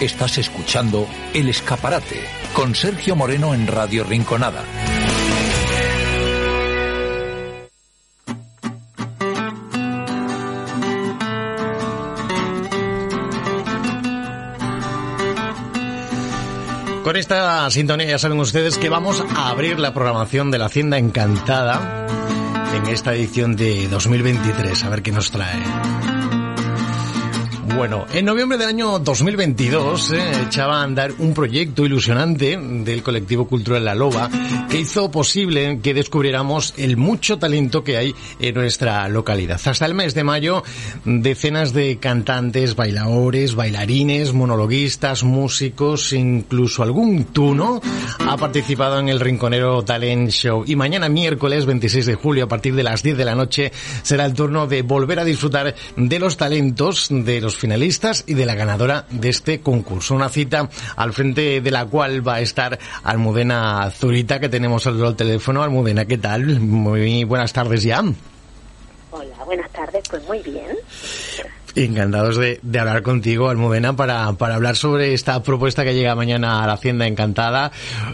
Estás escuchando El Escaparate con Sergio Moreno en Radio Rinconada. Con esta sintonía ya saben ustedes que vamos a abrir la programación de la Hacienda Encantada en esta edición de 2023. A ver qué nos trae. Bueno, en noviembre del año 2022 eh, echaba a andar un proyecto ilusionante del colectivo cultural La Loba que hizo posible que descubriéramos el mucho talento que hay en nuestra localidad. Hasta el mes de mayo, decenas de cantantes, bailadores, bailarines, monologuistas, músicos, incluso algún tuno ha participado en el Rinconero Talent Show. Y mañana miércoles 26 de julio a partir de las 10 de la noche será el turno de volver a disfrutar de los talentos de los finalistas y de la ganadora de este concurso. Una cita al frente de la cual va a estar Almudena Zurita, que tenemos al teléfono. Almudena, ¿qué tal? Muy buenas tardes ya. Hola, buenas tardes. Pues muy bien. Encantados de, de, hablar contigo, Almudena, para, para hablar sobre esta propuesta que llega mañana a la Hacienda Encantada.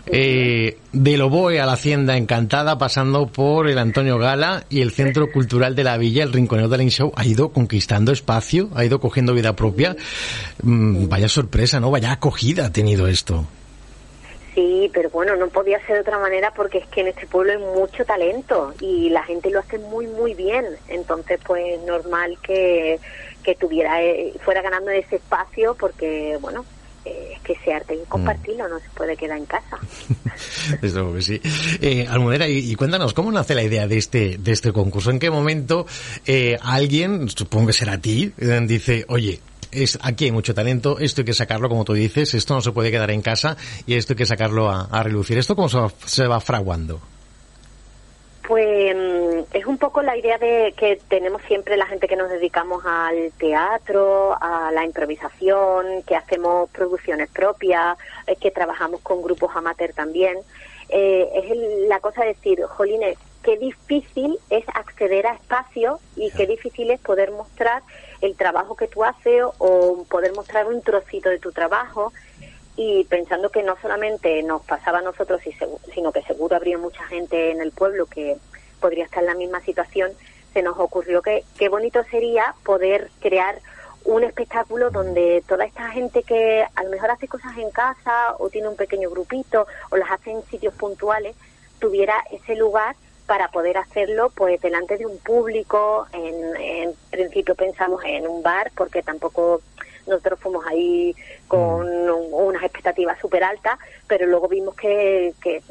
Eh, de Loboe a la Hacienda Encantada, pasando por el Antonio Gala y el Centro Cultural de la Villa, el Rinconero Talent Show, ha ido conquistando espacio, ha ido cogiendo vida propia. Mm, vaya sorpresa, ¿no? Vaya acogida ha tenido esto. Sí, pero bueno, no podía ser de otra manera porque es que en este pueblo hay mucho talento y la gente lo hace muy, muy bien. Entonces, pues normal que que tuviera eh, fuera ganando ese espacio porque bueno eh, es que ese arte y compartirlo, no se puede quedar en casa. Desde luego que sí. Eh, Almudena, y, cuéntanos, ¿cómo nace la idea de este, de este concurso? ¿En qué momento eh, alguien, supongo que será ti, eh, dice, oye, es, aquí hay mucho talento, esto hay que sacarlo, como tú dices, esto no se puede quedar en casa y esto hay que sacarlo a, a relucir. ¿Esto cómo se va, se va fraguando? Pues es un poco la idea de que tenemos siempre la gente que nos dedicamos al teatro, a la improvisación, que hacemos producciones propias, que trabajamos con grupos amateur también. Eh, es la cosa de decir, Jolines, qué difícil es acceder a espacios y qué difícil es poder mostrar el trabajo que tú haces o poder mostrar un trocito de tu trabajo. Y pensando que no solamente nos pasaba a nosotros, sino que seguro habría mucha gente en el pueblo que podría estar en la misma situación, se nos ocurrió que qué bonito sería poder crear un espectáculo donde toda esta gente que a lo mejor hace cosas en casa o tiene un pequeño grupito o las hace en sitios puntuales, tuviera ese lugar para poder hacerlo pues delante de un público. En, en principio pensamos en un bar porque tampoco nosotros fuimos ahí con unas expectativas súper altas, pero luego vimos que, que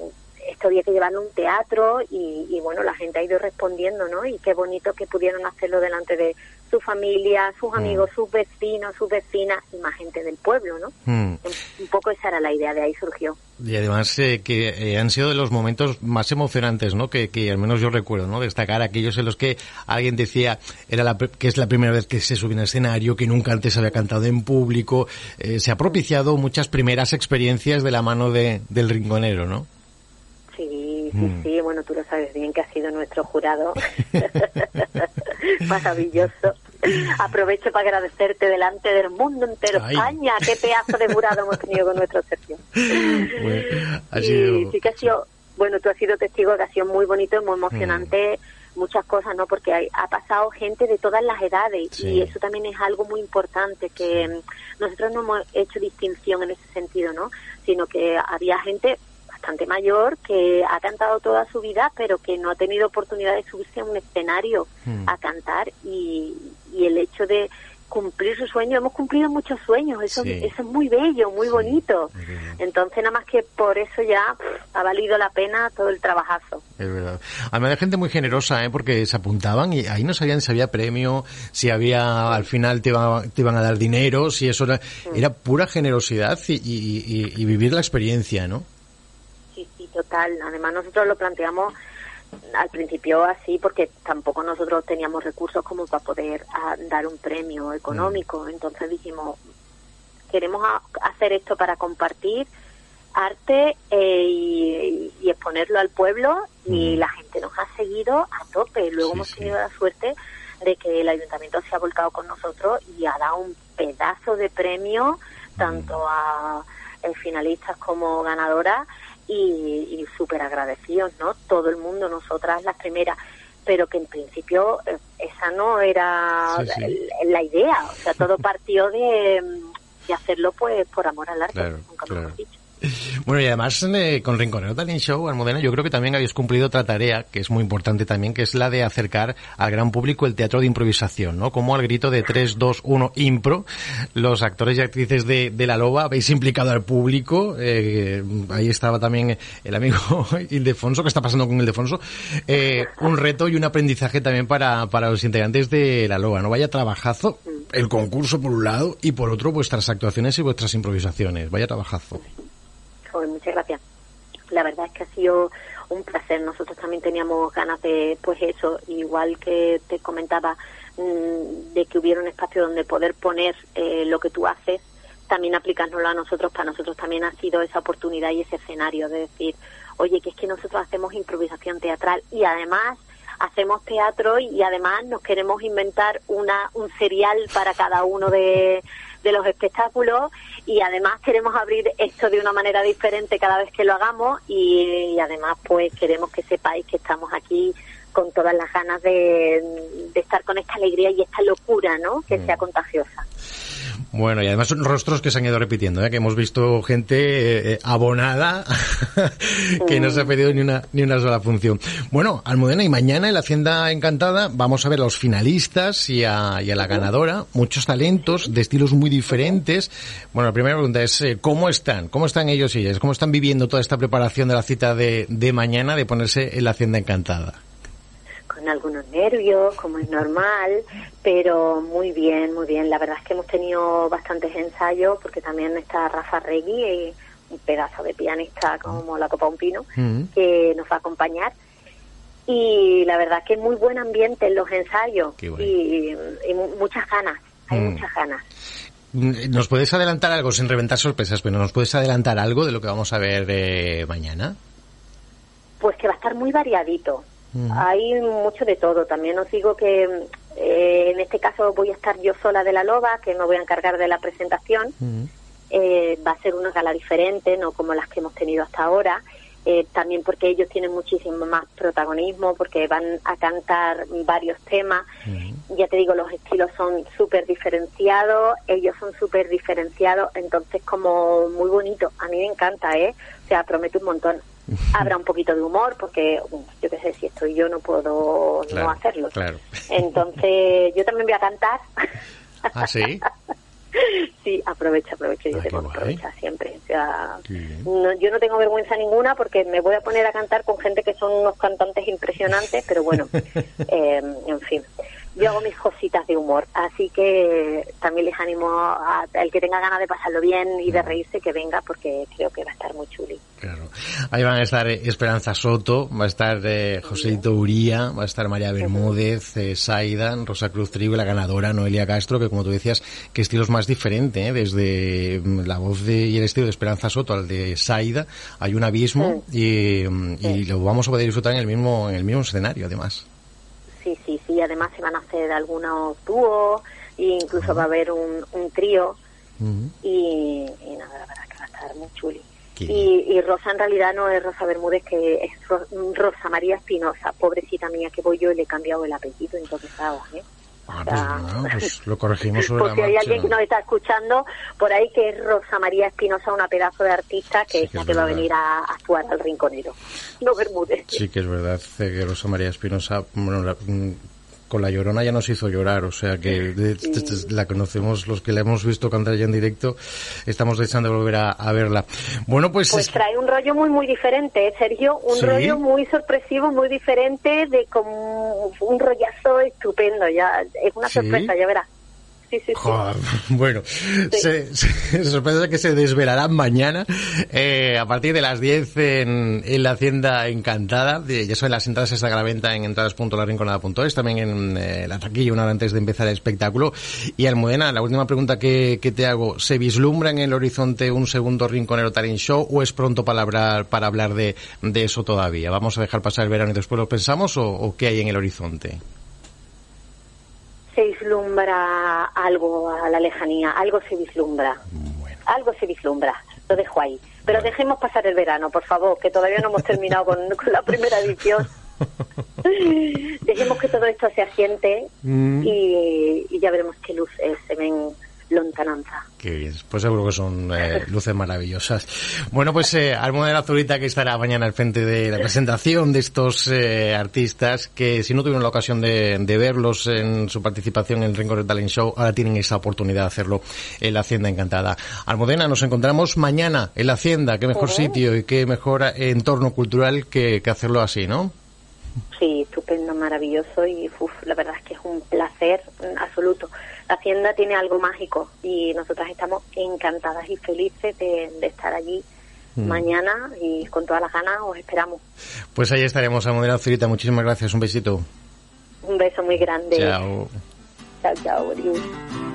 esto había que llevarlo a un teatro y, y, bueno, la gente ha ido respondiendo, ¿no? Y qué bonito que pudieron hacerlo delante de su familia, sus amigos, sus vecinos, sus vecinas y más gente del pueblo, ¿no? Mm. Un poco esa era la idea, de ahí surgió. Y además eh, que eh, han sido de los momentos más emocionantes, ¿no? Que, que al menos yo recuerdo, ¿no? Destacar aquellos en los que alguien decía era la, que es la primera vez que se sube en escenario, que nunca antes había cantado en público. Eh, se ha propiciado muchas primeras experiencias de la mano de, del rinconero, ¿no? Sí, sí, mm. sí, bueno, tú lo sabes bien que ha sido nuestro jurado. Maravilloso. Aprovecho para agradecerte delante del mundo entero, Ay. España, qué pedazo de jurado hemos tenido con nuestro Sergio. Bueno, ha sido... Y sí que ha sido, bueno, tú has sido testigo que ha sido muy bonito y muy emocionante. Mm. muchas cosas, ¿no? Porque hay, ha pasado gente de todas las edades sí. y eso también es algo muy importante que sí. nosotros no hemos hecho distinción en ese sentido, ¿no? Sino que había gente bastante mayor que ha cantado toda su vida pero que no ha tenido oportunidad de subirse a un escenario mm. a cantar y, y, el hecho de cumplir su sueño, hemos cumplido muchos sueños, eso, sí. eso es muy bello, muy sí. bonito. Entonces nada más que por eso ya pff, ha valido la pena todo el trabajazo. Es verdad. Además hay gente muy generosa, ¿eh? porque se apuntaban y ahí no sabían si había premio, si había al final te, iba, te iban a dar dinero, si eso era, mm. era pura generosidad y, y, y vivir la experiencia, ¿no? total. Además nosotros lo planteamos al principio así porque tampoco nosotros teníamos recursos como para poder a, ah, dar un premio económico. Mm. Entonces dijimos, queremos a, hacer esto para compartir arte eh, y, y, exponerlo al pueblo y mm. la gente nos ha seguido a tope. Luego sí, hemos tenido sí. la suerte de que el ayuntamiento se ha volcado con nosotros y ha dado un pedazo de premio tanto a eh, finalistas como ganadoras, y, y súper agradecidos, ¿no? Todo el mundo, nosotras las primeras, pero que en principio eh, esa no era La, idea, o sea, todo partió de, de hacerlo pues por amor al arte, nunca claro. dicho. Bueno, y además eh, con Rinconero Talent Show, Almudena, yo creo que también habéis cumplido otra tarea, que es muy importante también, que es la de acercar al gran público el teatro de improvisación, ¿no? Como al grito de 3, 2, 1, impro, los actores y actrices de, de La Loba habéis implicado al público, eh, ahí estaba también el amigo Ildefonso, que está pasando con Ildefonso, eh, un reto y un aprendizaje también para, para los integrantes de La Loba, ¿no? Vaya trabajazo, el concurso por un lado, y por otro vuestras actuaciones y vuestras improvisaciones, vaya trabajazo muchas gracias. La verdad es que ha sido un placer. Nosotros también teníamos ganas de, pues eso, igual que te comentaba, mm, de que hubiera un espacio donde poder poner eh, lo que tú haces, también aplicárnoslo a nosotros. Para nosotros también ha sido esa oportunidad y ese escenario de decir, oye, que es que nosotros hacemos improvisación teatral y además hacemos teatro y además nos queremos inventar una un serial para cada uno de, de los espectáculos y además queremos abrir esto de una manera diferente cada vez que lo hagamos y, además pues queremos que sepáis que estamos aquí con todas las ganas de, de estar con esta alegría y esta locura, ¿no? Que mm. sea contagiosa. Bueno, y además son rostros que se han ido repitiendo, ¿eh? que hemos visto gente eh, eh, abonada que no se ha pedido ni una, ni una sola función. Bueno, Almudena, y mañana en la Hacienda Encantada vamos a ver a los finalistas y a, y a la ganadora, muchos talentos de estilos muy diferentes. Bueno, la primera pregunta es, ¿cómo están? ¿Cómo están ellos y ellas? ¿Cómo están viviendo toda esta preparación de la cita de, de mañana de ponerse en la Hacienda Encantada? Algunos nervios, como es normal, pero muy bien, muy bien. La verdad es que hemos tenido bastantes ensayos, porque también está Rafa Regui, un pedazo de pianista como la Copa Un Pino, mm. que nos va a acompañar. Y la verdad es que muy buen ambiente en los ensayos y, muchas ganas, hay mm. muchas ganas. ¿Nos puedes adelantar algo, sin reventar sorpresas, pero nos puedes adelantar algo de lo que vamos a ver de mañana? Pues que va a estar muy variadito. Hay mucho de todo. También os digo que eh, en este caso voy a estar yo sola de la loba, que me voy a encargar de la presentación. Eh, va a ser una gala diferente, no como las que hemos tenido hasta ahora. Eh, también porque ellos tienen muchísimo más protagonismo, porque van a cantar varios temas. Ya te digo, los estilos son súper diferenciados, ellos son súper diferenciados, entonces como muy bonito. A mí me encanta, ¿eh? O sea, promete un montón. habrá un poquito de humor porque yo qué sé si estoy yo no puedo no hacerlo. entonces yo también voy a cantar. ¿Ah, sí? sí aprovecha aprovecha yo ah, tengo siempre o sea no, yo no tengo vergüenza ninguna porque me voy a poner a cantar con gente que son unos cantantes impresionantes pero bueno eh, en fin yo hago mis cositas de humor, así que también les animo a, al que tenga ganas de pasarlo bien y de reírse que venga porque creo que va a estar muy chuli. Claro. Ahí van a estar eh, Esperanza Soto, va a estar eh, Joséito Uría, va a estar María Bermúdez, eh, Saidan, Rosa Cruz Trigo y la ganadora Noelia Castro, que como tú decías, que estilos más diferente, ¿eh? desde mm, la voz de, y el estilo de Esperanza Soto al de Saida, hay un abismo y, mm, y lo vamos a poder disfrutar en el mismo, en el mismo escenario además sí. Además se van a hacer algunos dúos e incluso va a haber un, un trío. y, nada, la verdad que va a estar muy chuli. Y, y, Rosa en realidad no es Rosa Bermúdez, que es Rosa María Espinosa, pobrecita mía que voy yo y le he cambiado el apellido, entonces, ¿eh? Ah, pues, pues lo corregimos sobre Porque hay alguien que nos está escuchando por ahí que es Rosa María Espinosa, una pedazo de artista que es la que va a venir a, actuar al Rinconero, no Bermúdez. Sí que es verdad que Rosa María Espinosa, bueno, la, con La Llorona ya nos hizo llorar, o sea que la conocemos, los que la hemos visto cantar ya en directo, estamos deseando volver a, verla. Bueno, pues... Pues trae un rollo muy, muy diferente, ¿eh, Sergio, un rollo muy sorpresivo, muy diferente, de como un rollazo estupendo, ya es una sorpresa, ya verás bueno, se, sorpresa que se desvelarán mañana eh, a partir de las 10 en, en la Hacienda Encantada. Ya saben, las entradas están a la venta en entradas.larinconada.es, también en eh, la taquilla una hora antes de empezar el espectáculo. Y Almudena, la última pregunta que, que, te hago, ¿se vislumbra en el horizonte un segundo Rinconero Talent Show o es pronto para hablar, para hablar de, de eso todavía? ¿Vamos a dejar pasar el verano y después lo pensamos o, o qué hay en el horizonte? Se vislumbra algo a la lejanía, algo se vislumbra. Bueno, algo se vislumbra, lo dejo ahí. Pero dejemos pasar el verano, por favor, que todavía no hemos terminado con, la primera edición. Dejemos que todo esto se asiente mm. y, y, ya veremos qué luces se ven lontananza. Que pues seguro que son eh, luces maravillosas. Bueno, pues eh, Almudena Azurita que estará mañana al frente de la presentación de estos eh, artistas que si no tuvieron la ocasión de, verlos en su participación en el Ringo de Talent Show, ahora tienen esa oportunidad de hacerlo en la Hacienda Encantada. Almudena, nos encontramos mañana en la Hacienda. Qué mejor sitio y qué mejor entorno cultural que, hacerlo así, ¿no? Sí, estupendo, maravilloso y la verdad es que es un placer absoluto Hacienda tiene algo mágico y nosotras estamos encantadas y felices de, estar allí mm. mañana y con todas las ganas os esperamos. Pues ahí estaremos, Almudena Zurita. Muchísimas gracias. Un besito. Un beso muy grande. Chao. Chao, chao. Adiós.